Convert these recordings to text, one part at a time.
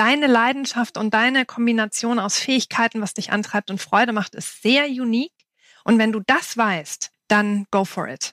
deine Leidenschaft und deine Kombination aus Fähigkeiten, was dich antreibt und Freude macht, ist sehr unique. Und wenn du das weißt, dann go for it.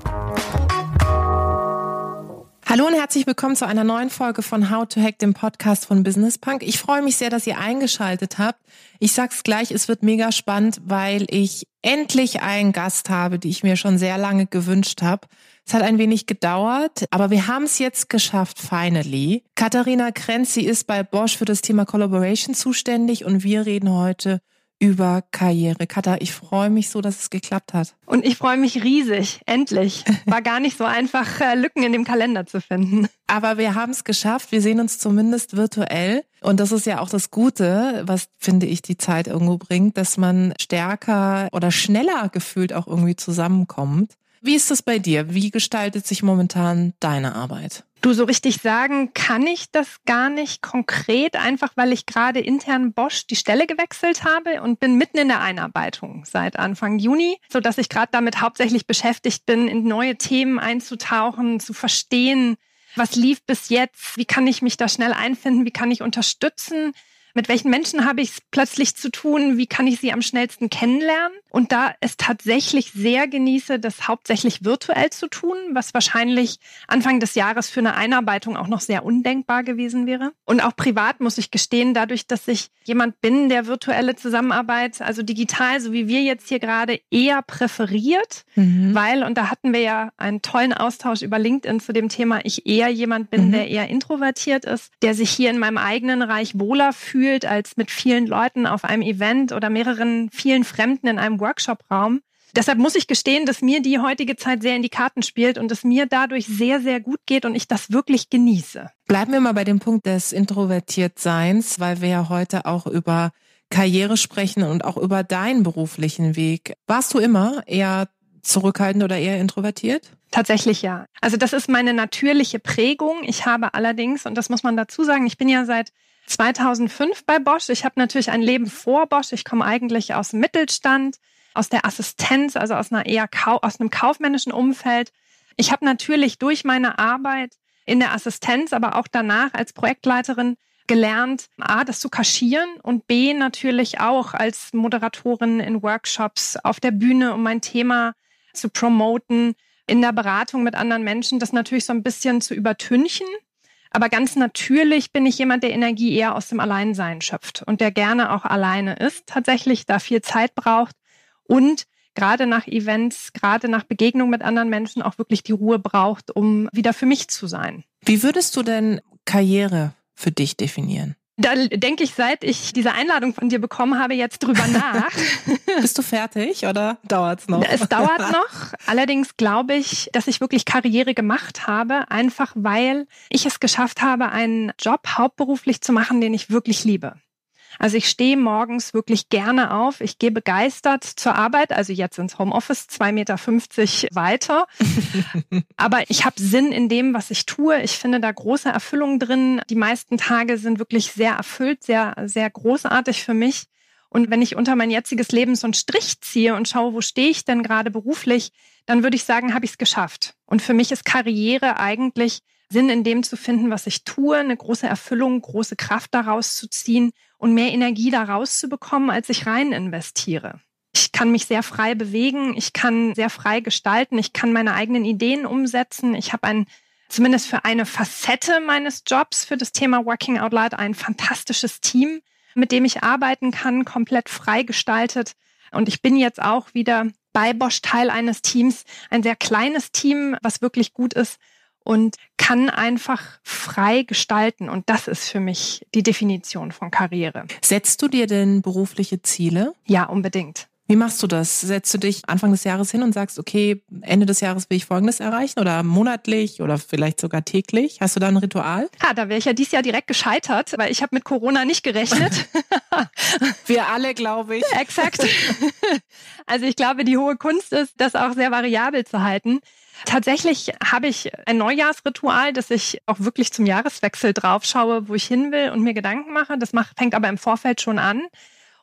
Hallo und herzlich willkommen zu einer neuen Folge von How to Hack, dem Podcast von Business Punk. Ich freue mich sehr, dass ihr eingeschaltet habt. Ich sag's gleich, es wird mega spannend, weil ich endlich einen Gast habe, die ich mir schon sehr lange gewünscht habe. Es hat ein wenig gedauert, aber wir haben es jetzt geschafft, finally. Katharina Krenz, sie ist bei Bosch für das Thema Collaboration zuständig und wir reden heute über Karriere. Katha, ich freue mich so, dass es geklappt hat. Und ich freue mich riesig, endlich. War gar nicht so einfach, äh, Lücken in dem Kalender zu finden. Aber wir haben es geschafft. Wir sehen uns zumindest virtuell. Und das ist ja auch das Gute, was, finde ich, die Zeit irgendwo bringt, dass man stärker oder schneller gefühlt auch irgendwie zusammenkommt. Wie ist das bei dir? Wie gestaltet sich momentan deine Arbeit? Du, so richtig sagen kann ich das gar nicht konkret, einfach weil ich gerade intern Bosch die Stelle gewechselt habe und bin mitten in der Einarbeitung seit Anfang Juni, so dass ich gerade damit hauptsächlich beschäftigt bin, in neue Themen einzutauchen, zu verstehen, was lief bis jetzt, wie kann ich mich da schnell einfinden, wie kann ich unterstützen, mit welchen Menschen habe ich es plötzlich zu tun? Wie kann ich sie am schnellsten kennenlernen? Und da es tatsächlich sehr genieße, das hauptsächlich virtuell zu tun, was wahrscheinlich Anfang des Jahres für eine Einarbeitung auch noch sehr undenkbar gewesen wäre. Und auch privat muss ich gestehen, dadurch, dass ich jemand bin, der virtuelle Zusammenarbeit, also digital, so wie wir jetzt hier gerade, eher präferiert, mhm. weil, und da hatten wir ja einen tollen Austausch über LinkedIn zu dem Thema, ich eher jemand bin, mhm. der eher introvertiert ist, der sich hier in meinem eigenen Reich wohler fühlt fühlt als mit vielen Leuten auf einem Event oder mehreren, vielen Fremden in einem Workshop-Raum. Deshalb muss ich gestehen, dass mir die heutige Zeit sehr in die Karten spielt und es mir dadurch sehr, sehr gut geht und ich das wirklich genieße. Bleiben wir mal bei dem Punkt des Introvertiertseins, weil wir ja heute auch über Karriere sprechen und auch über deinen beruflichen Weg. Warst du immer eher zurückhaltend oder eher introvertiert? Tatsächlich ja. Also das ist meine natürliche Prägung. Ich habe allerdings, und das muss man dazu sagen, ich bin ja seit 2005 bei Bosch. Ich habe natürlich ein Leben vor Bosch. Ich komme eigentlich aus dem Mittelstand, aus der Assistenz, also aus einer eher aus einem kaufmännischen Umfeld. Ich habe natürlich durch meine Arbeit in der Assistenz, aber auch danach als Projektleiterin gelernt, A, das zu kaschieren und B, natürlich auch als Moderatorin in Workshops auf der Bühne, um mein Thema zu promoten, in der Beratung mit anderen Menschen, das natürlich so ein bisschen zu übertünchen. Aber ganz natürlich bin ich jemand, der Energie eher aus dem Alleinsein schöpft und der gerne auch alleine ist, tatsächlich da viel Zeit braucht und gerade nach Events, gerade nach Begegnung mit anderen Menschen auch wirklich die Ruhe braucht, um wieder für mich zu sein. Wie würdest du denn Karriere für dich definieren? Da denke ich, seit ich diese Einladung von dir bekommen habe, jetzt drüber nach. Bist du fertig oder dauert's noch? Es dauert noch. Allerdings glaube ich, dass ich wirklich Karriere gemacht habe, einfach weil ich es geschafft habe, einen Job hauptberuflich zu machen, den ich wirklich liebe. Also ich stehe morgens wirklich gerne auf. Ich gehe begeistert zur Arbeit, also jetzt ins Homeoffice, zwei Meter fünfzig weiter. Aber ich habe Sinn in dem, was ich tue. Ich finde da große Erfüllung drin. Die meisten Tage sind wirklich sehr erfüllt, sehr, sehr großartig für mich. Und wenn ich unter mein jetziges Leben so einen Strich ziehe und schaue, wo stehe ich denn gerade beruflich, dann würde ich sagen, habe ich es geschafft. Und für mich ist Karriere eigentlich Sinn in dem zu finden, was ich tue, eine große Erfüllung, große Kraft daraus zu ziehen und mehr Energie daraus zu bekommen, als ich rein investiere. Ich kann mich sehr frei bewegen, ich kann sehr frei gestalten, ich kann meine eigenen Ideen umsetzen. Ich habe ein, zumindest für eine Facette meines Jobs, für das Thema Working Out Loud, ein fantastisches Team, mit dem ich arbeiten kann, komplett frei gestaltet. Und ich bin jetzt auch wieder bei Bosch Teil eines Teams, ein sehr kleines Team, was wirklich gut ist und kann einfach frei gestalten. Und das ist für mich die Definition von Karriere. Setzt du dir denn berufliche Ziele? Ja, unbedingt. Wie machst du das? Setzt du dich Anfang des Jahres hin und sagst, okay, Ende des Jahres will ich Folgendes erreichen oder monatlich oder vielleicht sogar täglich? Hast du da ein Ritual? Ja, da wäre ich ja dieses Jahr direkt gescheitert, weil ich habe mit Corona nicht gerechnet. Wir alle, glaube ich. Exakt. Also ich glaube, die hohe Kunst ist, das auch sehr variabel zu halten. Tatsächlich habe ich ein Neujahrsritual, dass ich auch wirklich zum Jahreswechsel draufschaue, wo ich hin will und mir Gedanken mache. Das macht, fängt aber im Vorfeld schon an.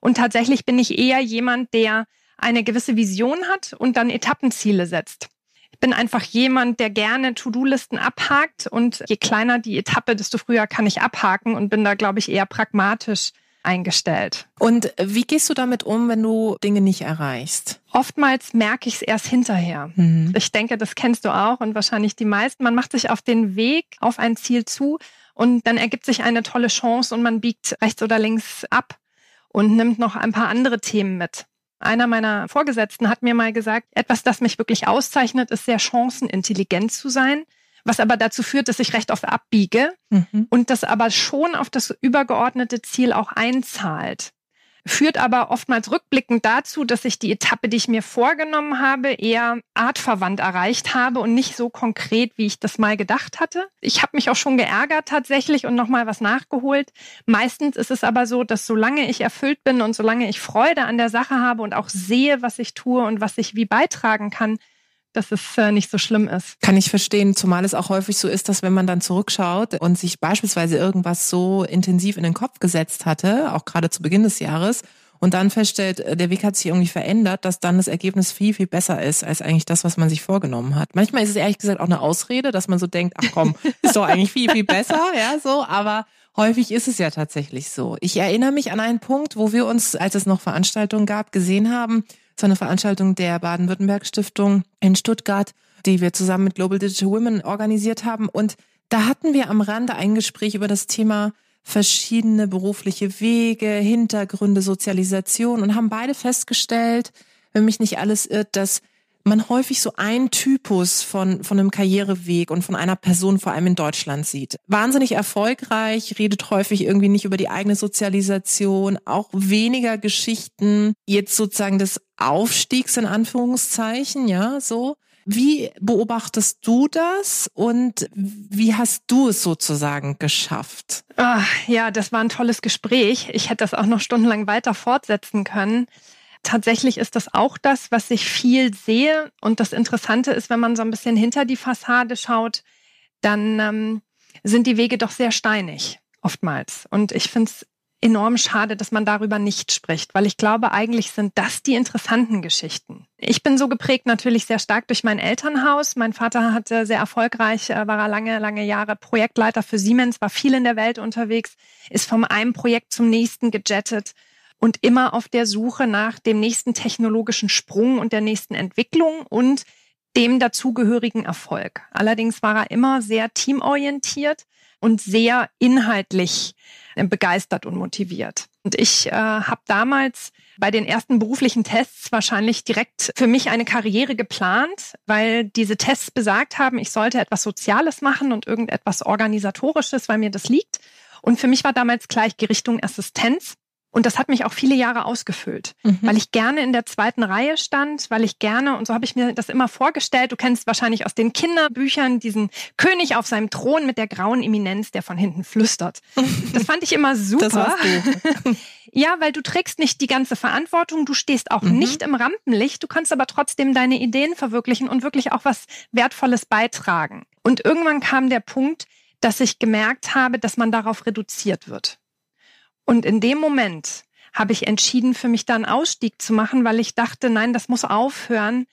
Und tatsächlich bin ich eher jemand, der eine gewisse Vision hat und dann Etappenziele setzt. Ich bin einfach jemand, der gerne To-Do-Listen abhakt und je kleiner die Etappe, desto früher kann ich abhaken und bin da, glaube ich, eher pragmatisch eingestellt. Und wie gehst du damit um, wenn du Dinge nicht erreichst? Oftmals merke ich es erst hinterher. Mhm. Ich denke, das kennst du auch und wahrscheinlich die meisten. Man macht sich auf den Weg auf ein Ziel zu und dann ergibt sich eine tolle Chance und man biegt rechts oder links ab und nimmt noch ein paar andere Themen mit. Einer meiner Vorgesetzten hat mir mal gesagt, etwas, das mich wirklich auszeichnet, ist sehr chancenintelligent zu sein, was aber dazu führt, dass ich recht oft abbiege mhm. und das aber schon auf das übergeordnete Ziel auch einzahlt führt aber oftmals rückblickend dazu, dass ich die Etappe, die ich mir vorgenommen habe, eher artverwandt erreicht habe und nicht so konkret, wie ich das mal gedacht hatte. Ich habe mich auch schon geärgert tatsächlich und nochmal was nachgeholt. Meistens ist es aber so, dass solange ich erfüllt bin und solange ich Freude an der Sache habe und auch sehe, was ich tue und was ich wie beitragen kann, dass es äh, nicht so schlimm ist. Kann ich verstehen, zumal es auch häufig so ist, dass wenn man dann zurückschaut und sich beispielsweise irgendwas so intensiv in den Kopf gesetzt hatte, auch gerade zu Beginn des Jahres, und dann feststellt, äh, der Weg hat sich irgendwie verändert, dass dann das Ergebnis viel, viel besser ist als eigentlich das, was man sich vorgenommen hat. Manchmal ist es ehrlich gesagt auch eine Ausrede, dass man so denkt, ach komm, ist doch eigentlich viel, viel besser, ja, so, aber häufig ist es ja tatsächlich so. Ich erinnere mich an einen Punkt, wo wir uns, als es noch Veranstaltungen gab, gesehen haben, so eine Veranstaltung der Baden-Württemberg Stiftung in Stuttgart, die wir zusammen mit Global Digital Women organisiert haben. Und da hatten wir am Rande ein Gespräch über das Thema verschiedene berufliche Wege, Hintergründe, Sozialisation und haben beide festgestellt, wenn mich nicht alles irrt, dass man häufig so einen Typus von, von einem Karriereweg und von einer Person vor allem in Deutschland sieht. Wahnsinnig erfolgreich, redet häufig irgendwie nicht über die eigene Sozialisation, auch weniger Geschichten jetzt sozusagen des Aufstiegs in Anführungszeichen, ja, so. Wie beobachtest du das und wie hast du es sozusagen geschafft? Ach, ja, das war ein tolles Gespräch. Ich hätte das auch noch stundenlang weiter fortsetzen können. Tatsächlich ist das auch das, was ich viel sehe. Und das Interessante ist, wenn man so ein bisschen hinter die Fassade schaut, dann ähm, sind die Wege doch sehr steinig, oftmals. Und ich finde es enorm schade, dass man darüber nicht spricht, weil ich glaube, eigentlich sind das die interessanten Geschichten. Ich bin so geprägt natürlich sehr stark durch mein Elternhaus. Mein Vater hatte sehr erfolgreich, äh, war er lange, lange Jahre Projektleiter für Siemens, war viel in der Welt unterwegs, ist vom einem Projekt zum nächsten gejettet und immer auf der Suche nach dem nächsten technologischen Sprung und der nächsten Entwicklung und dem dazugehörigen Erfolg. Allerdings war er immer sehr teamorientiert und sehr inhaltlich äh, begeistert und motiviert. Und ich äh, habe damals bei den ersten beruflichen Tests wahrscheinlich direkt für mich eine Karriere geplant, weil diese Tests besagt haben, ich sollte etwas Soziales machen und irgendetwas Organisatorisches, weil mir das liegt. Und für mich war damals gleich die Richtung Assistenz. Und das hat mich auch viele Jahre ausgefüllt, mhm. weil ich gerne in der zweiten Reihe stand, weil ich gerne, und so habe ich mir das immer vorgestellt, du kennst wahrscheinlich aus den Kinderbüchern diesen König auf seinem Thron mit der grauen Eminenz, der von hinten flüstert. Das fand ich immer super. Das warst du. ja, weil du trägst nicht die ganze Verantwortung, du stehst auch mhm. nicht im Rampenlicht, du kannst aber trotzdem deine Ideen verwirklichen und wirklich auch was Wertvolles beitragen. Und irgendwann kam der Punkt, dass ich gemerkt habe, dass man darauf reduziert wird. Und in dem Moment habe ich entschieden, für mich da einen Ausstieg zu machen, weil ich dachte, nein, das muss aufhören.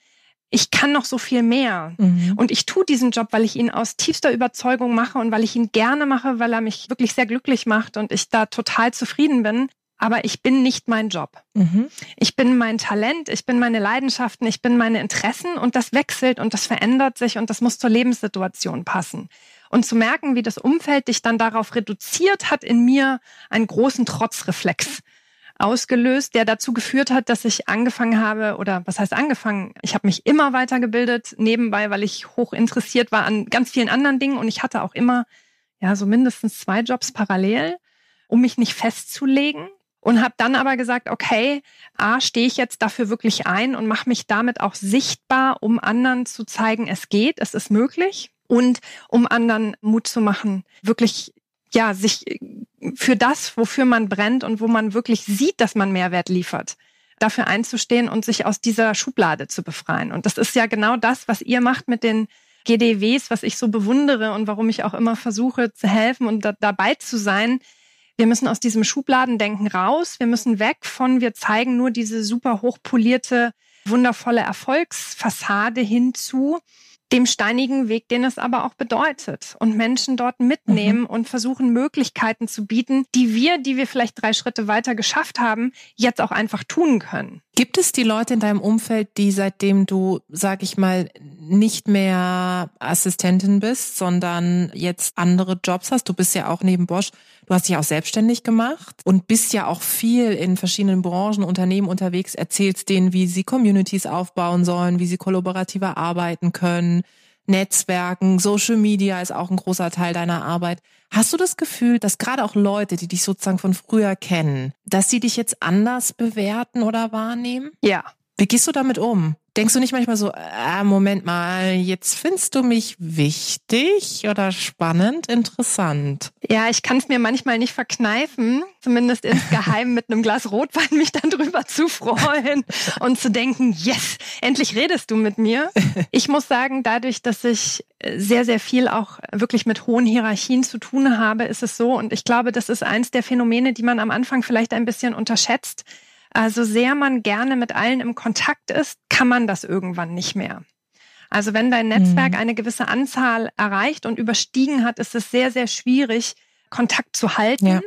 Ich kann noch so viel mehr. Mhm. Und ich tue diesen Job, weil ich ihn aus tiefster Überzeugung mache und weil ich ihn gerne mache, weil er mich wirklich sehr glücklich macht und ich da total zufrieden bin. Aber ich bin nicht mein Job. Mhm. Ich bin mein Talent, ich bin meine Leidenschaften, ich bin meine Interessen und das wechselt und das verändert sich und das muss zur Lebenssituation passen. Und zu merken, wie das Umfeld dich dann darauf reduziert, hat in mir einen großen Trotzreflex ausgelöst, der dazu geführt hat, dass ich angefangen habe, oder was heißt angefangen? Ich habe mich immer weitergebildet, nebenbei, weil ich hoch interessiert war an ganz vielen anderen Dingen und ich hatte auch immer, ja, so mindestens zwei Jobs parallel, um mich nicht festzulegen und habe dann aber gesagt, okay, a stehe ich jetzt dafür wirklich ein und mache mich damit auch sichtbar, um anderen zu zeigen, es geht, es ist möglich und um anderen Mut zu machen, wirklich ja sich für das, wofür man brennt und wo man wirklich sieht, dass man Mehrwert liefert, dafür einzustehen und sich aus dieser Schublade zu befreien. Und das ist ja genau das, was ihr macht mit den GDWs, was ich so bewundere und warum ich auch immer versuche zu helfen und da, dabei zu sein, wir müssen aus diesem Schubladendenken raus. Wir müssen weg von, wir zeigen nur diese super hochpolierte, wundervolle Erfolgsfassade hinzu dem steinigen Weg, den es aber auch bedeutet und Menschen dort mitnehmen mhm. und versuchen Möglichkeiten zu bieten, die wir, die wir vielleicht drei Schritte weiter geschafft haben, jetzt auch einfach tun können. Gibt es die Leute in deinem Umfeld, die seitdem du, sag ich mal, nicht mehr Assistentin bist, sondern jetzt andere Jobs hast? Du bist ja auch neben Bosch, du hast dich auch selbstständig gemacht und bist ja auch viel in verschiedenen Branchen, Unternehmen unterwegs, erzählst denen, wie sie Communities aufbauen sollen, wie sie kollaborativer arbeiten können, Netzwerken, Social Media ist auch ein großer Teil deiner Arbeit. Hast du das Gefühl, dass gerade auch Leute, die dich sozusagen von früher kennen, dass sie dich jetzt anders bewerten oder wahrnehmen? Ja. Wie gehst du damit um? Denkst du nicht manchmal so, äh, Moment mal, jetzt findest du mich wichtig oder spannend, interessant? Ja, ich kann es mir manchmal nicht verkneifen, zumindest insgeheim mit einem Glas Rotwein mich dann drüber zu freuen und zu denken, yes, endlich redest du mit mir. Ich muss sagen, dadurch, dass ich sehr, sehr viel auch wirklich mit hohen Hierarchien zu tun habe, ist es so. Und ich glaube, das ist eins der Phänomene, die man am Anfang vielleicht ein bisschen unterschätzt so sehr man gerne mit allen im Kontakt ist, kann man das irgendwann nicht mehr. Also wenn dein Netzwerk mhm. eine gewisse Anzahl erreicht und überstiegen hat, ist es sehr, sehr schwierig, Kontakt zu halten. Ja.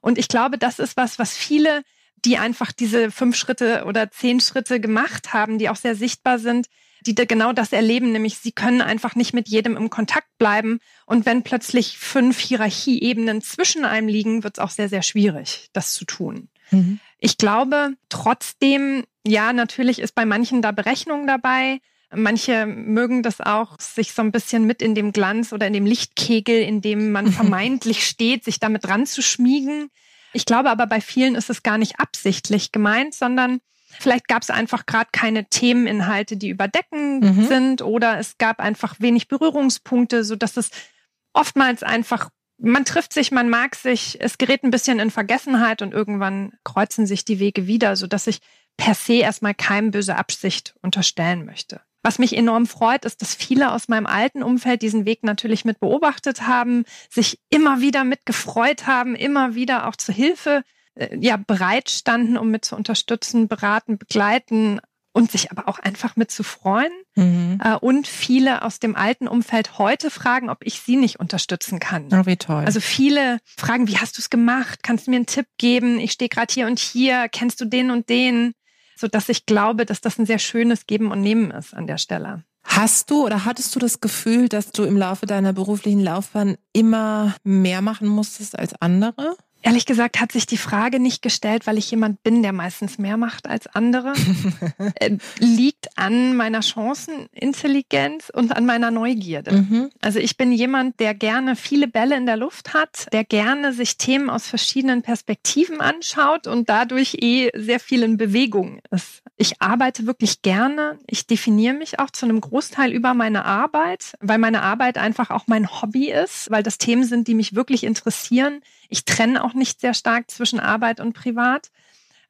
Und ich glaube, das ist was, was viele, die einfach diese fünf Schritte oder zehn Schritte gemacht haben, die auch sehr sichtbar sind, die genau das erleben, nämlich sie können einfach nicht mit jedem im Kontakt bleiben. Und wenn plötzlich fünf Hierarchieebenen zwischen einem liegen, wird es auch sehr, sehr schwierig, das zu tun. Mhm. Ich glaube trotzdem, ja, natürlich ist bei manchen da Berechnung dabei. Manche mögen das auch, sich so ein bisschen mit in dem Glanz oder in dem Lichtkegel, in dem man vermeintlich steht, sich damit dran zu schmiegen. Ich glaube aber bei vielen ist es gar nicht absichtlich gemeint, sondern vielleicht gab es einfach gerade keine Themeninhalte, die überdeckend mhm. sind oder es gab einfach wenig Berührungspunkte, so dass es oftmals einfach man trifft sich, man mag sich, es gerät ein bisschen in Vergessenheit und irgendwann kreuzen sich die Wege wieder, so dass ich per se erstmal keinem böse Absicht unterstellen möchte. Was mich enorm freut, ist, dass viele aus meinem alten Umfeld diesen Weg natürlich mit beobachtet haben, sich immer wieder mitgefreut haben, immer wieder auch zur Hilfe äh, ja bereit standen, um mit zu unterstützen, beraten, begleiten, und sich aber auch einfach mit zu freuen. Mhm. Äh, und viele aus dem alten Umfeld heute fragen, ob ich sie nicht unterstützen kann. Oh, wie toll. Also viele fragen, wie hast du es gemacht? Kannst du mir einen Tipp geben? Ich stehe gerade hier und hier. Kennst du den und den? So dass ich glaube, dass das ein sehr schönes Geben und Nehmen ist an der Stelle. Hast du oder hattest du das Gefühl, dass du im Laufe deiner beruflichen Laufbahn immer mehr machen musstest als andere? Ehrlich gesagt hat sich die Frage nicht gestellt, weil ich jemand bin, der meistens mehr macht als andere. Äh, liegt an meiner Chancenintelligenz und an meiner Neugierde. Mhm. Also ich bin jemand, der gerne viele Bälle in der Luft hat, der gerne sich Themen aus verschiedenen Perspektiven anschaut und dadurch eh sehr viel in Bewegung ist. Ich arbeite wirklich gerne. Ich definiere mich auch zu einem Großteil über meine Arbeit, weil meine Arbeit einfach auch mein Hobby ist, weil das Themen sind, die mich wirklich interessieren. Ich trenne auch nicht sehr stark zwischen Arbeit und Privat.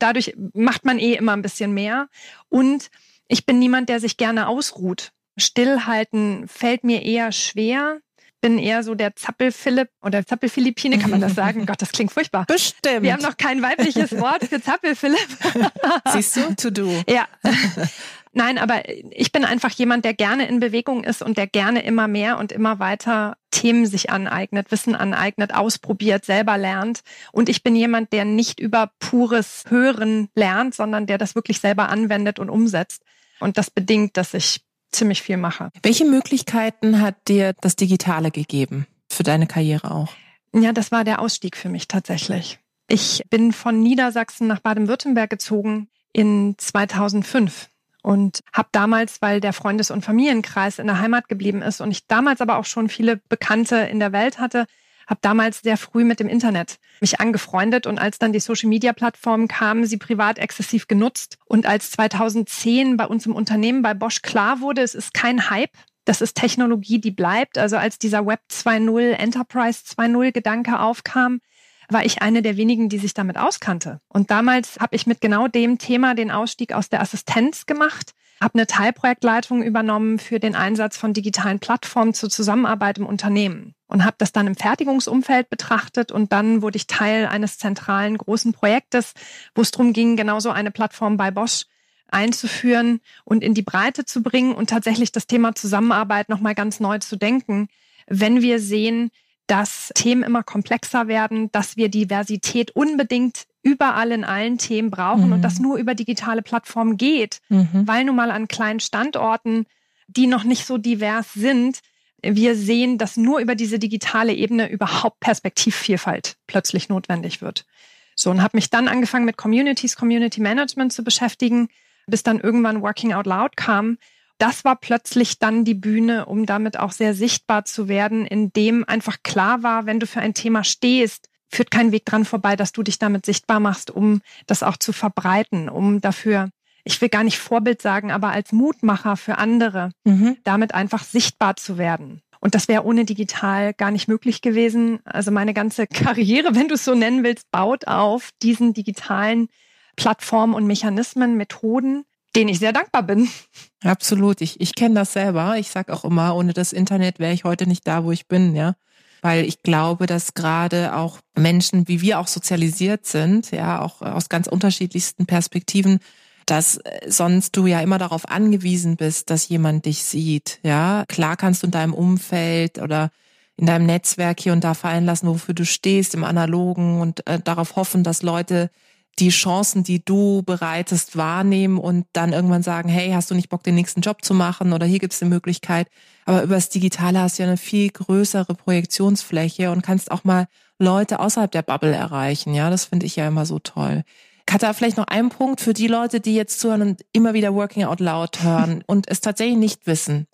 Dadurch macht man eh immer ein bisschen mehr. Und ich bin niemand, der sich gerne ausruht. Stillhalten fällt mir eher schwer. Bin eher so der Zappel-Philipp oder Zappel-Philippine, kann man das sagen? Gott, das klingt furchtbar. Bestimmt. Wir haben noch kein weibliches Wort für Zappel-Philipp. Siehst du? To do. Ja. Nein, aber ich bin einfach jemand, der gerne in Bewegung ist und der gerne immer mehr und immer weiter Themen sich aneignet, Wissen aneignet, ausprobiert, selber lernt. Und ich bin jemand, der nicht über pures Hören lernt, sondern der das wirklich selber anwendet und umsetzt. Und das bedingt, dass ich ziemlich viel mache. Welche Möglichkeiten hat dir das Digitale gegeben für deine Karriere auch? Ja, das war der Ausstieg für mich tatsächlich. Ich bin von Niedersachsen nach Baden-Württemberg gezogen in 2005 und habe damals, weil der Freundes- und Familienkreis in der Heimat geblieben ist und ich damals aber auch schon viele Bekannte in der Welt hatte, habe damals sehr früh mit dem Internet mich angefreundet und als dann die Social-Media-Plattformen kamen, sie privat exzessiv genutzt. Und als 2010 bei uns im Unternehmen bei Bosch klar wurde, es ist kein Hype, das ist Technologie, die bleibt. Also als dieser Web 2.0, Enterprise 2.0 Gedanke aufkam, war ich eine der wenigen, die sich damit auskannte. Und damals habe ich mit genau dem Thema den Ausstieg aus der Assistenz gemacht, habe eine Teilprojektleitung übernommen für den Einsatz von digitalen Plattformen zur Zusammenarbeit im Unternehmen und habe das dann im Fertigungsumfeld betrachtet und dann wurde ich Teil eines zentralen großen Projektes, wo es darum ging, genauso eine Plattform bei Bosch einzuführen und in die Breite zu bringen und tatsächlich das Thema Zusammenarbeit nochmal ganz neu zu denken, wenn wir sehen, dass Themen immer komplexer werden, dass wir Diversität unbedingt überall in allen Themen brauchen mhm. und das nur über digitale Plattformen geht, mhm. weil nun mal an kleinen Standorten, die noch nicht so divers sind, wir sehen, dass nur über diese digitale Ebene überhaupt Perspektivvielfalt plötzlich notwendig wird. So, und habe mich dann angefangen mit Communities, Community Management zu beschäftigen, bis dann irgendwann Working Out Loud kam, das war plötzlich dann die Bühne, um damit auch sehr sichtbar zu werden, indem einfach klar war, wenn du für ein Thema stehst, führt kein Weg dran vorbei, dass du dich damit sichtbar machst, um das auch zu verbreiten, um dafür, ich will gar nicht Vorbild sagen, aber als Mutmacher für andere, mhm. damit einfach sichtbar zu werden. Und das wäre ohne digital gar nicht möglich gewesen. Also meine ganze Karriere, wenn du es so nennen willst, baut auf diesen digitalen Plattformen und Mechanismen, Methoden, denen ich sehr dankbar bin. Absolut. Ich, ich kenne das selber. Ich sage auch immer, ohne das Internet wäre ich heute nicht da, wo ich bin, ja. Weil ich glaube, dass gerade auch Menschen, wie wir auch sozialisiert sind, ja, auch aus ganz unterschiedlichsten Perspektiven, dass äh, sonst du ja immer darauf angewiesen bist, dass jemand dich sieht, ja. Klar kannst du in deinem Umfeld oder in deinem Netzwerk hier und da fallen lassen, wofür du stehst im Analogen und äh, darauf hoffen, dass Leute die Chancen, die du bereitest, wahrnehmen und dann irgendwann sagen, hey, hast du nicht Bock, den nächsten Job zu machen oder hier gibt es eine Möglichkeit. Aber über das Digitale hast du ja eine viel größere Projektionsfläche und kannst auch mal Leute außerhalb der Bubble erreichen. Ja, das finde ich ja immer so toll. Katha, vielleicht noch ein Punkt für die Leute, die jetzt zuhören und immer wieder Working Out Loud hören und es tatsächlich nicht wissen.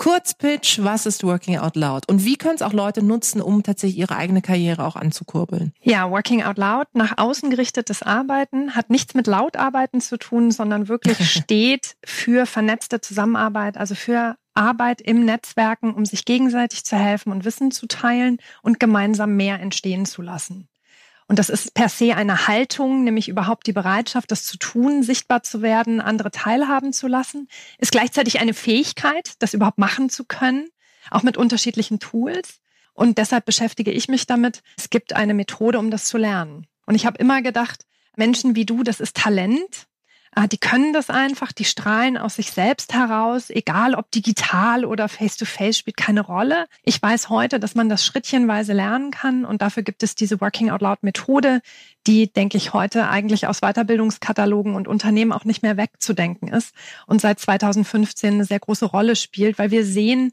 Kurzpitch, was ist Working Out Loud? Und wie können es auch Leute nutzen, um tatsächlich ihre eigene Karriere auch anzukurbeln? Ja, Working Out Loud, nach außen gerichtetes Arbeiten, hat nichts mit Lautarbeiten zu tun, sondern wirklich steht für vernetzte Zusammenarbeit, also für Arbeit im Netzwerken, um sich gegenseitig zu helfen und Wissen zu teilen und gemeinsam mehr entstehen zu lassen. Und das ist per se eine Haltung, nämlich überhaupt die Bereitschaft, das zu tun, sichtbar zu werden, andere teilhaben zu lassen, ist gleichzeitig eine Fähigkeit, das überhaupt machen zu können, auch mit unterschiedlichen Tools. Und deshalb beschäftige ich mich damit. Es gibt eine Methode, um das zu lernen. Und ich habe immer gedacht, Menschen wie du, das ist Talent. Ah, die können das einfach, die strahlen aus sich selbst heraus, egal ob digital oder face-to-face, -face, spielt keine Rolle. Ich weiß heute, dass man das schrittchenweise lernen kann und dafür gibt es diese Working Out Loud Methode, die, denke ich, heute eigentlich aus Weiterbildungskatalogen und Unternehmen auch nicht mehr wegzudenken ist und seit 2015 eine sehr große Rolle spielt, weil wir sehen,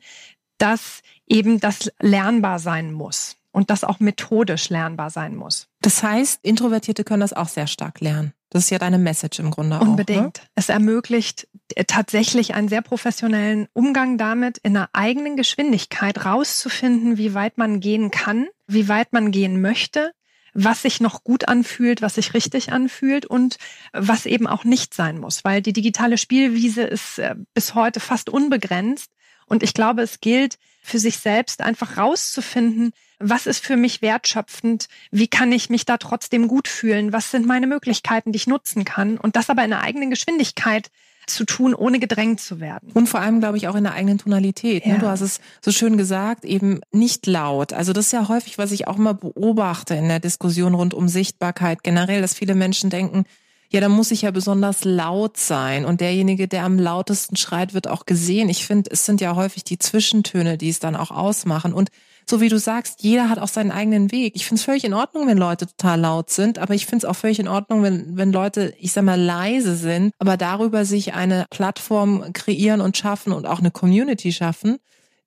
dass eben das lernbar sein muss und das auch methodisch lernbar sein muss. Das heißt, Introvertierte können das auch sehr stark lernen. Das ist ja deine Message im Grunde Unbedingt. auch. Unbedingt. Ne? Es ermöglicht tatsächlich einen sehr professionellen Umgang damit, in einer eigenen Geschwindigkeit rauszufinden, wie weit man gehen kann, wie weit man gehen möchte, was sich noch gut anfühlt, was sich richtig anfühlt und was eben auch nicht sein muss, weil die digitale Spielwiese ist äh, bis heute fast unbegrenzt. Und ich glaube, es gilt für sich selbst einfach rauszufinden, was ist für mich wertschöpfend, wie kann ich mich da trotzdem gut fühlen, was sind meine Möglichkeiten, die ich nutzen kann und das aber in einer eigenen Geschwindigkeit zu tun, ohne gedrängt zu werden. Und vor allem, glaube ich, auch in der eigenen Tonalität. Ne? Ja. Du hast es so schön gesagt, eben nicht laut. Also das ist ja häufig, was ich auch immer beobachte in der Diskussion rund um Sichtbarkeit generell, dass viele Menschen denken, ja, da muss ich ja besonders laut sein. Und derjenige, der am lautesten schreit, wird auch gesehen. Ich finde, es sind ja häufig die Zwischentöne, die es dann auch ausmachen. Und so wie du sagst, jeder hat auch seinen eigenen Weg. Ich finde es völlig in Ordnung, wenn Leute total laut sind, aber ich finde es auch völlig in Ordnung, wenn, wenn Leute, ich sag mal, leise sind, aber darüber sich eine Plattform kreieren und schaffen und auch eine Community schaffen,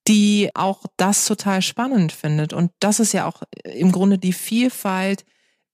die auch das total spannend findet. Und das ist ja auch im Grunde die Vielfalt,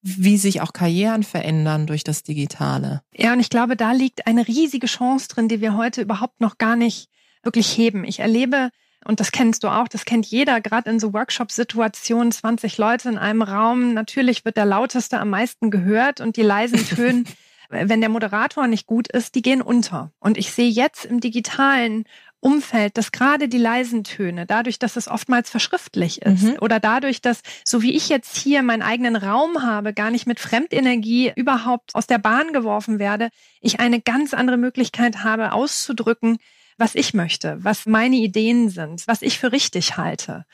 wie sich auch Karrieren verändern durch das Digitale. Ja, und ich glaube, da liegt eine riesige Chance drin, die wir heute überhaupt noch gar nicht wirklich heben. Ich erlebe Und das kennst du auch, das kennt jeder, gerade in so Workshop-Situationen, 20 Leute in einem Raum. Natürlich wird der lauteste am meisten gehört und die leisen Töne, wenn der Moderator nicht gut ist, die gehen unter. Und ich sehe jetzt im digitalen Umfeld, dass gerade die leisen Töne, dadurch, dass es oftmals verschriftlich ist mhm. oder dadurch, dass, so wie ich jetzt hier meinen eigenen Raum habe, gar nicht mit Fremdenergie überhaupt aus der Bahn geworfen werde, ich eine ganz andere Möglichkeit habe auszudrücken, was ich möchte, was meine Ideen sind, was ich für richtig halte.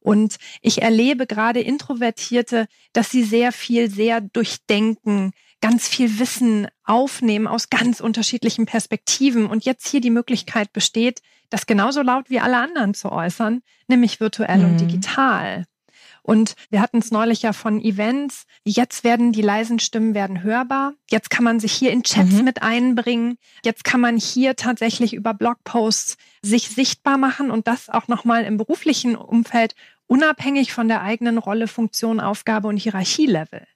Und ich erlebe gerade Introvertierte, dass sie sehr viel, sehr durchdenken, ganz viel Wissen aufnehmen aus ganz unterschiedlichen Perspektiven und jetzt hier die Möglichkeit besteht, das genauso laut wie alle anderen zu äußern, nämlich virtuell mhm. und digital. Und wir hatten es neulich ja von Events. Jetzt werden die leisen Stimmen werden hörbar. Jetzt kann man sich hier in Chats mhm. mit einbringen. Jetzt kann man hier tatsächlich über Blogposts sich sichtbar machen und das auch nochmal im beruflichen Umfeld unabhängig von der eigenen Rolle, Funktion, Aufgabe und Hierarchielevel.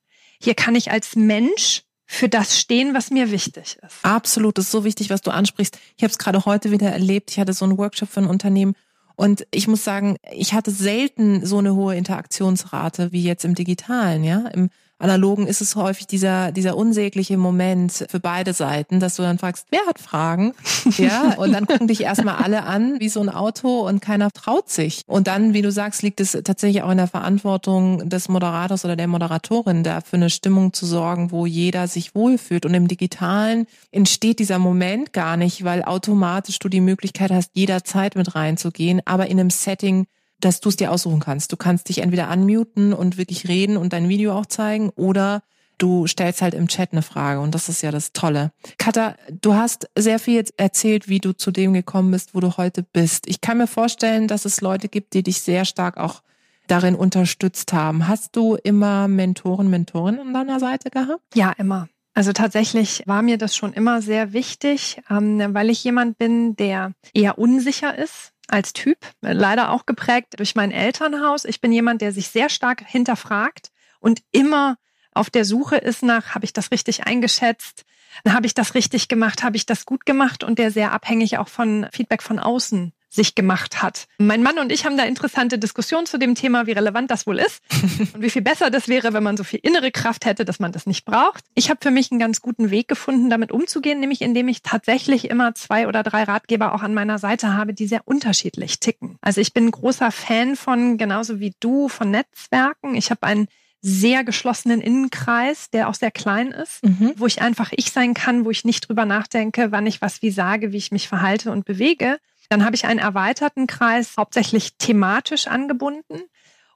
Hier kann ich als Mensch für das stehen, was mir wichtig ist. Absolut, das ist so wichtig, was du ansprichst. Ich habe es gerade heute wieder erlebt. Ich hatte so einen Workshop für ein Unternehmen und ich muss sagen, ich hatte selten so eine hohe Interaktionsrate wie jetzt im Digitalen, ja. Im Analogen ist es häufig dieser, dieser unsägliche Moment für beide Seiten, dass du dann fragst, wer hat Fragen? Ja, und dann gucken dich erstmal alle an, wie so ein Auto und keiner traut sich. Und dann, wie du sagst, liegt es tatsächlich auch in der Verantwortung des Moderators oder der Moderatorin, da für eine Stimmung zu sorgen, wo jeder sich wohlfühlt. Und im Digitalen entsteht dieser Moment gar nicht, weil automatisch du die Möglichkeit hast, jederzeit mit reinzugehen, aber in einem Setting, dass du es dir aussuchen kannst. Du kannst dich entweder unmuten und wirklich reden und dein Video auch zeigen oder du stellst halt im Chat eine Frage und das ist ja das Tolle. Katha, du hast sehr viel erzählt, wie du zu dem gekommen bist, wo du heute bist. Ich kann mir vorstellen, dass es Leute gibt, die dich sehr stark auch darin unterstützt haben. Hast du immer Mentoren, Mentorinnen an deiner Seite gehabt? Ja, immer. Also tatsächlich war mir das schon immer sehr wichtig, ähm, weil ich jemand bin, der eher unsicher ist als Typ, leider auch geprägt durch mein Elternhaus. Ich bin jemand, der sich sehr stark hinterfragt und immer auf der Suche ist nach, habe ich das richtig eingeschätzt? Habe ich das richtig gemacht? Habe ich das gut gemacht? Und der sehr abhängig auch von Feedback von außen sich gemacht hat. Mein Mann und ich haben da interessante Diskussionen zu dem Thema, wie relevant das wohl ist und wie viel besser das wäre, wenn man so viel innere Kraft hätte, dass man das nicht braucht. Ich habe für mich einen ganz guten Weg gefunden, damit umzugehen, nämlich indem ich tatsächlich immer zwei oder drei Ratgeber auch an meiner Seite habe, die sehr unterschiedlich ticken. Also ich bin ein großer Fan von, genauso wie du, von Netzwerken. Ich habe einen sehr geschlossenen Innenkreis, der auch sehr klein ist, mhm. wo ich einfach ich sein kann, wo ich nicht drüber nachdenke, wann ich was wie sage, wie ich mich verhalte und bewege, dann habe ich einen erweiterten Kreis, hauptsächlich thematisch angebunden.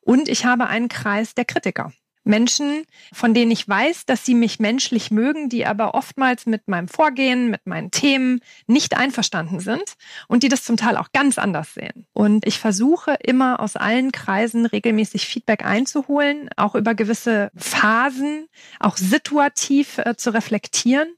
Und ich habe einen Kreis der Kritiker. Menschen, von denen ich weiß, dass sie mich menschlich mögen, die aber oftmals mit meinem Vorgehen, mit meinen Themen nicht einverstanden sind und die das zum Teil auch ganz anders sehen. Und ich versuche immer aus allen Kreisen regelmäßig Feedback einzuholen, auch über gewisse Phasen, auch situativ äh, zu reflektieren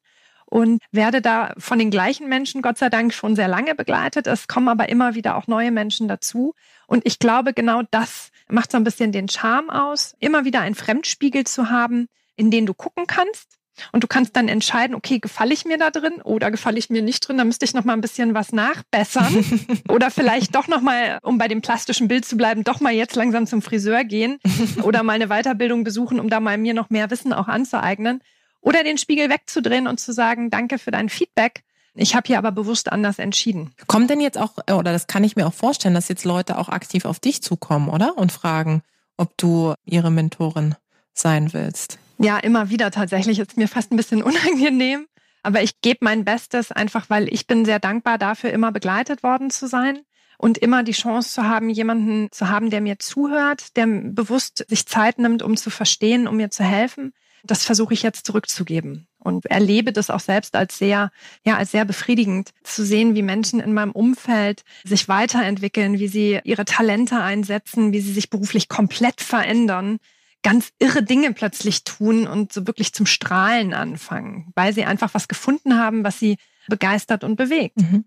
und werde da von den gleichen Menschen Gott sei Dank schon sehr lange begleitet. Es kommen aber immer wieder auch neue Menschen dazu. Und ich glaube, genau das macht so ein bisschen den Charme aus, immer wieder einen Fremdspiegel zu haben, in den du gucken kannst. Und du kannst dann entscheiden, okay, gefalle ich mir da drin oder gefalle ich mir nicht drin, da müsste ich noch mal ein bisschen was nachbessern oder vielleicht doch noch mal, um bei dem plastischen Bild zu bleiben, doch mal jetzt langsam zum Friseur gehen oder mal eine Weiterbildung besuchen, um da mal mir noch mehr Wissen auch anzueignen. Oder den Spiegel wegzudrehen und zu sagen, danke für dein Feedback. Ich habe hier aber bewusst anders entschieden. Kommt denn jetzt auch, oder das kann ich mir auch vorstellen, dass jetzt Leute auch aktiv auf dich zukommen, oder? Und fragen, ob du ihre Mentorin sein willst. Ja, immer wieder tatsächlich. Ist mir fast ein bisschen unangenehm. Aber ich gebe mein Bestes einfach, weil ich bin sehr dankbar dafür, immer begleitet worden zu sein und immer die Chance zu haben, jemanden zu haben, der mir zuhört, der bewusst sich Zeit nimmt, um zu verstehen, um mir zu helfen. Das versuche ich jetzt zurückzugeben und erlebe das auch selbst als sehr, ja, als sehr befriedigend zu sehen, wie Menschen in meinem Umfeld sich weiterentwickeln, wie sie ihre Talente einsetzen, wie sie sich beruflich komplett verändern, ganz irre Dinge plötzlich tun und so wirklich zum Strahlen anfangen, weil sie einfach was gefunden haben, was sie begeistert und bewegt. Mhm.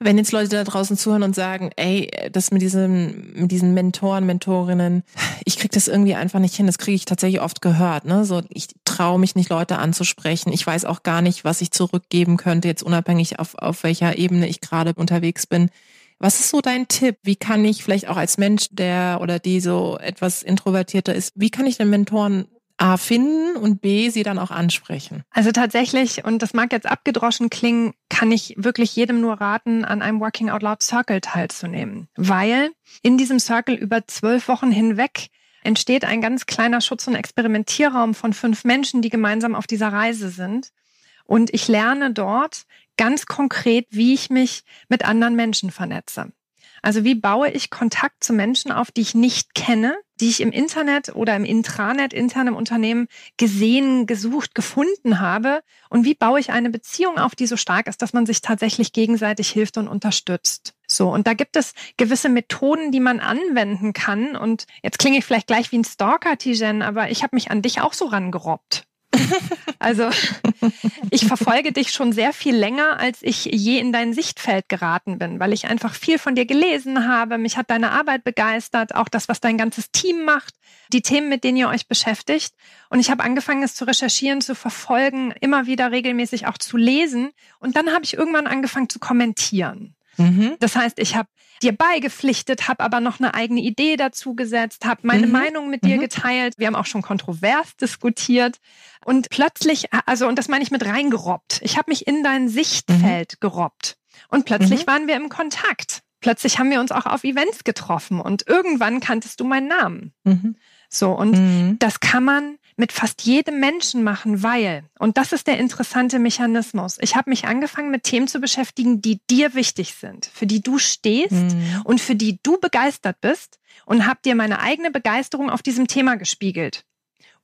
Wenn jetzt Leute da draußen zuhören und sagen, ey, das mit diesen, mit diesen Mentoren, Mentorinnen, ich krieg das irgendwie einfach nicht hin, das kriege ich tatsächlich oft gehört. Ne? So, ich traue mich nicht, Leute anzusprechen. Ich weiß auch gar nicht, was ich zurückgeben könnte, jetzt unabhängig auf, auf welcher Ebene ich gerade unterwegs bin. Was ist so dein Tipp? Wie kann ich vielleicht auch als Mensch, der oder die so etwas introvertierter ist, wie kann ich den Mentoren A finden und B sie dann auch ansprechen? Also tatsächlich, und das mag jetzt abgedroschen klingen, kann ich wirklich jedem nur raten, an einem Working Out Loud Circle teilzunehmen. Weil in diesem Circle über zwölf Wochen hinweg entsteht ein ganz kleiner Schutz- und Experimentierraum von fünf Menschen, die gemeinsam auf dieser Reise sind. Und ich lerne dort ganz konkret, wie ich mich mit anderen Menschen vernetze. Also wie baue ich Kontakt zu Menschen auf, die ich nicht kenne, die ich im Internet oder im Intranet intern im Unternehmen gesehen, gesucht, gefunden habe? Und wie baue ich eine Beziehung auf, die so stark ist, dass man sich tatsächlich gegenseitig hilft und unterstützt? So, und da gibt es gewisse Methoden, die man anwenden kann. Und jetzt klinge ich vielleicht gleich wie ein Stalker, Tijen, aber ich habe mich an dich auch so rangerobbt. Also ich verfolge dich schon sehr viel länger, als ich je in dein Sichtfeld geraten bin, weil ich einfach viel von dir gelesen habe. Mich hat deine Arbeit begeistert, auch das, was dein ganzes Team macht, die Themen, mit denen ihr euch beschäftigt. Und ich habe angefangen, es zu recherchieren, zu verfolgen, immer wieder regelmäßig auch zu lesen. Und dann habe ich irgendwann angefangen zu kommentieren. Mhm. Das heißt, ich habe dir beigepflichtet, habe aber noch eine eigene Idee dazu gesetzt, habe meine mhm. Meinung mit dir mhm. geteilt. Wir haben auch schon kontrovers diskutiert. Und plötzlich, also, und das meine ich mit reingerobbt. Ich habe mich in dein Sichtfeld mhm. gerobbt. Und plötzlich mhm. waren wir im Kontakt. Plötzlich haben wir uns auch auf Events getroffen und irgendwann kanntest du meinen Namen. Mhm. So, und das kann man mit fast jedem Menschen machen, weil, und das ist der interessante Mechanismus, ich habe mich angefangen mit Themen zu beschäftigen, die dir wichtig sind, für die du stehst mhm. und für die du begeistert bist und habe dir meine eigene Begeisterung auf diesem Thema gespiegelt,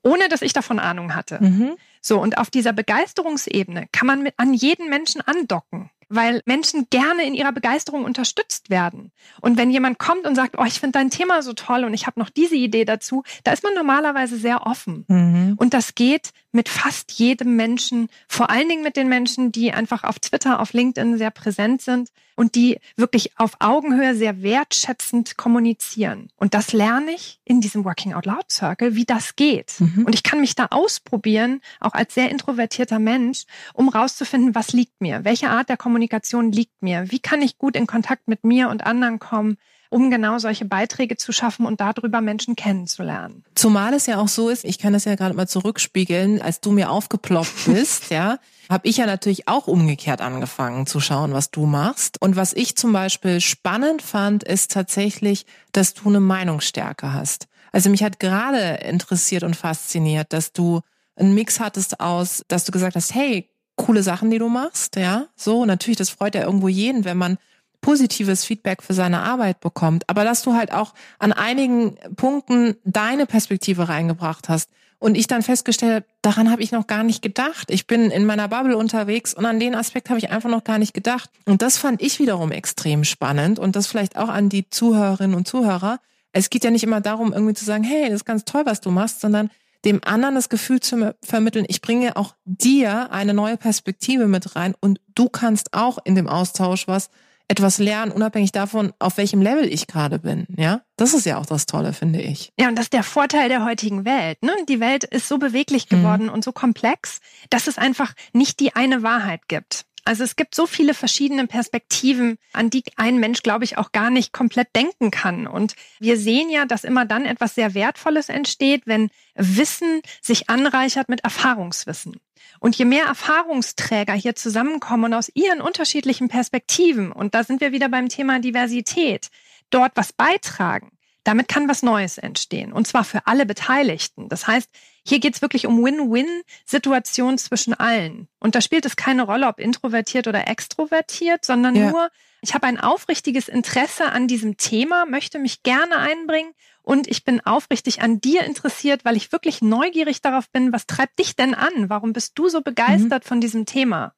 ohne dass ich davon Ahnung hatte. Mhm. So, und auf dieser Begeisterungsebene kann man mit an jeden Menschen andocken weil Menschen gerne in ihrer Begeisterung unterstützt werden. Und wenn jemand kommt und sagt, oh, ich finde dein Thema so toll und ich habe noch diese Idee dazu, da ist man normalerweise sehr offen. Mhm. Und das geht mit fast jedem Menschen, vor allen Dingen mit den Menschen, die einfach auf Twitter, auf LinkedIn sehr präsent sind und die wirklich auf Augenhöhe sehr wertschätzend kommunizieren. Und das lerne ich in diesem Working Out Loud Circle, wie das geht. Mhm. Und ich kann mich da ausprobieren, auch als sehr introvertierter Mensch, um rauszufinden, was liegt mir, welche Art der Kommunikation liegt mir, wie kann ich gut in Kontakt mit mir und anderen kommen, um genau solche Beiträge zu schaffen und darüber Menschen kennenzulernen. Zumal es ja auch so ist, ich kann das ja gerade mal zurückspiegeln, als du mir aufgeploppt bist, ja, habe ich ja natürlich auch umgekehrt angefangen zu schauen, was du machst. Und was ich zum Beispiel spannend fand, ist tatsächlich, dass du eine Meinungsstärke hast. Also mich hat gerade interessiert und fasziniert, dass du einen Mix hattest aus, dass du gesagt hast, hey, coole Sachen, die du machst, ja, so natürlich, das freut ja irgendwo jeden, wenn man positives Feedback für seine Arbeit bekommt, aber dass du halt auch an einigen Punkten deine Perspektive reingebracht hast. Und ich dann festgestellt, daran habe ich noch gar nicht gedacht. Ich bin in meiner Bubble unterwegs und an den Aspekt habe ich einfach noch gar nicht gedacht. Und das fand ich wiederum extrem spannend und das vielleicht auch an die Zuhörerinnen und Zuhörer. Es geht ja nicht immer darum, irgendwie zu sagen, hey, das ist ganz toll, was du machst, sondern dem anderen das Gefühl zu vermitteln, ich bringe auch dir eine neue Perspektive mit rein und du kannst auch in dem Austausch was etwas lernen, unabhängig davon, auf welchem Level ich gerade bin. Ja, das ist ja auch das Tolle, finde ich. Ja, und das ist der Vorteil der heutigen Welt. Ne? Die Welt ist so beweglich mhm. geworden mhm. und so komplex, dass es einfach nicht die eine Wahrheit gibt. Also es gibt so viele verschiedene Perspektiven, an die ein Mensch, glaube ich, auch gar nicht komplett denken kann. Und wir sehen ja, dass immer dann etwas sehr Wertvolles entsteht, wenn Wissen sich anreichert mit Erfahrungswissen. Und je mehr Erfahrungsträger hier zusammenkommen und aus ihren unterschiedlichen Perspektiven, und da sind wir wieder beim Thema Diversität, dort was beitragen, damit kann was Neues entstehen. Und zwar für alle Beteiligten. Das heißt, hier geht es wirklich um Win-Win-Situationen zwischen allen. Und da spielt es keine Rolle, ob introvertiert oder extrovertiert, sondern ja. nur, ich habe ein aufrichtiges Interesse an diesem Thema, möchte mich gerne einbringen und ich bin aufrichtig an dir interessiert, weil ich wirklich neugierig darauf bin, was treibt dich denn an? Warum bist du so begeistert mhm. von diesem Thema?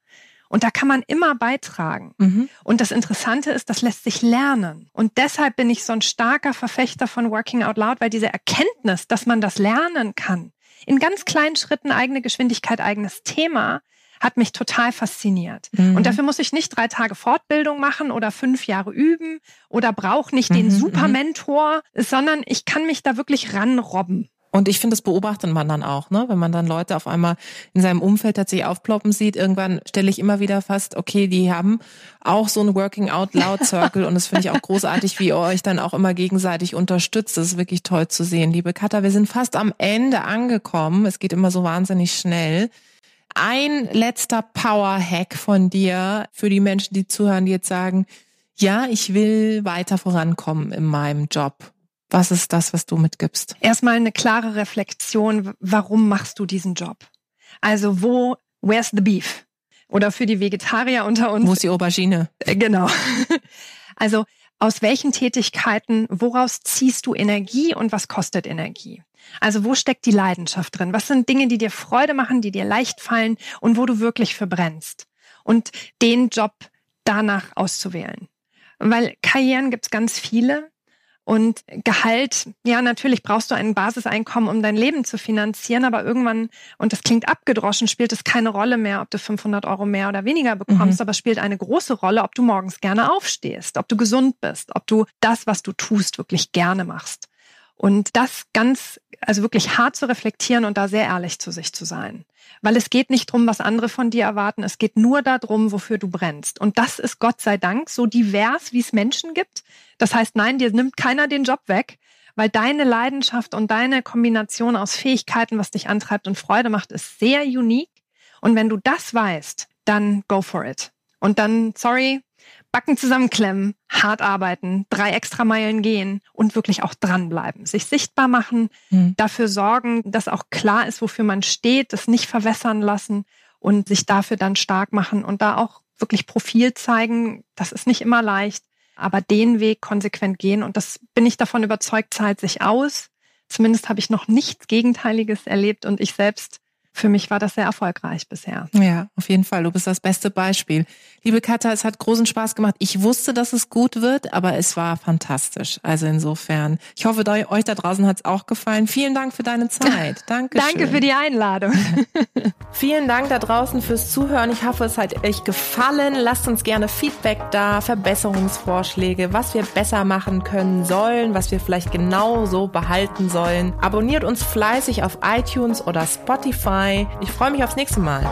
Und da kann man immer beitragen. Mhm. Und das Interessante ist, das lässt sich lernen. Und deshalb bin ich so ein starker Verfechter von Working Out Loud, weil diese Erkenntnis, dass man das lernen kann, in ganz kleinen Schritten eigene Geschwindigkeit, eigenes Thema, hat mich total fasziniert. Mhm. Und dafür muss ich nicht drei Tage Fortbildung machen oder fünf Jahre üben oder brauche nicht den mhm, mhm. Supermentor, sondern ich kann mich da wirklich ranrobben. Und ich finde, das beobachtet man dann auch, ne? Wenn man dann Leute auf einmal in seinem Umfeld tatsächlich aufploppen sieht, irgendwann stelle ich immer wieder fast, okay, die haben auch so ein Working Out Loud Circle und das finde ich auch großartig, wie ihr euch dann auch immer gegenseitig unterstützt. Das ist wirklich toll zu sehen. Liebe Katha, wir sind fast am Ende angekommen. Es geht immer so wahnsinnig schnell. Ein letzter Power Hack von dir für die Menschen, die zuhören, die jetzt sagen, ja, ich will weiter vorankommen in meinem Job was ist das, was du mitgibst? Erstmal eine klare Reflexion, warum machst du diesen Job? Also wo, where's the beef? Oder für die Vegetarier unter uns. Wo ist die Aubergine? Äh, genau. Also aus welchen Tätigkeiten, woraus ziehst du Energie und was kostet Energie? Also wo steckt die Leidenschaft drin? Was sind Dinge, die dir Freude machen, die dir leicht fallen und wo du wirklich verbrennst? Und den Job danach auszuwählen. Weil Karrieren gibt's ganz viele. Und Gehalt, ja, natürlich brauchst du ein Basiseinkommen, um dein Leben zu finanzieren, aber irgendwann, und das klingt abgedroschen, spielt es keine Rolle mehr, ob du 500 Euro mehr oder weniger bekommst, mhm. aber spielt eine große Rolle, ob du morgens gerne aufstehst, ob du gesund bist, ob du das, was du tust, wirklich gerne machst. Und das ganz, also wirklich hart zu reflektieren und da sehr ehrlich zu sich zu sein. Weil es geht nicht drum, was andere von dir erwarten. Es geht nur darum, wofür du brennst. Und das ist Gott sei Dank so divers, wie es Menschen gibt. Das heißt, nein, dir nimmt keiner den Job weg, weil deine Leidenschaft und deine Kombination aus Fähigkeiten, was dich antreibt und Freude macht, ist sehr unique. Und wenn du das weißt, dann go for it. Und dann, sorry, Backen zusammenklemmen, hart arbeiten, drei extra Meilen gehen und wirklich auch dranbleiben. Sich sichtbar machen, mhm. dafür sorgen, dass auch klar ist, wofür man steht, das nicht verwässern lassen und sich dafür dann stark machen und da auch wirklich Profil zeigen. Das ist nicht immer leicht, aber den Weg konsequent gehen und das bin ich davon überzeugt, zahlt sich aus. Zumindest habe ich noch nichts Gegenteiliges erlebt und ich selbst für mich war das sehr erfolgreich bisher. Ja, auf jeden Fall. Du bist das beste Beispiel. Liebe Katha, es hat großen Spaß gemacht. Ich wusste, dass es gut wird, aber es war fantastisch. Also insofern, ich hoffe, euch da draußen hat es auch gefallen. Vielen Dank für deine Zeit. Danke. Danke für die Einladung. Vielen Dank da draußen fürs Zuhören. Ich hoffe, es hat euch gefallen. Lasst uns gerne Feedback da, Verbesserungsvorschläge, was wir besser machen können sollen, was wir vielleicht genau so behalten sollen. Abonniert uns fleißig auf iTunes oder Ich freue mich aufs nächste Mal.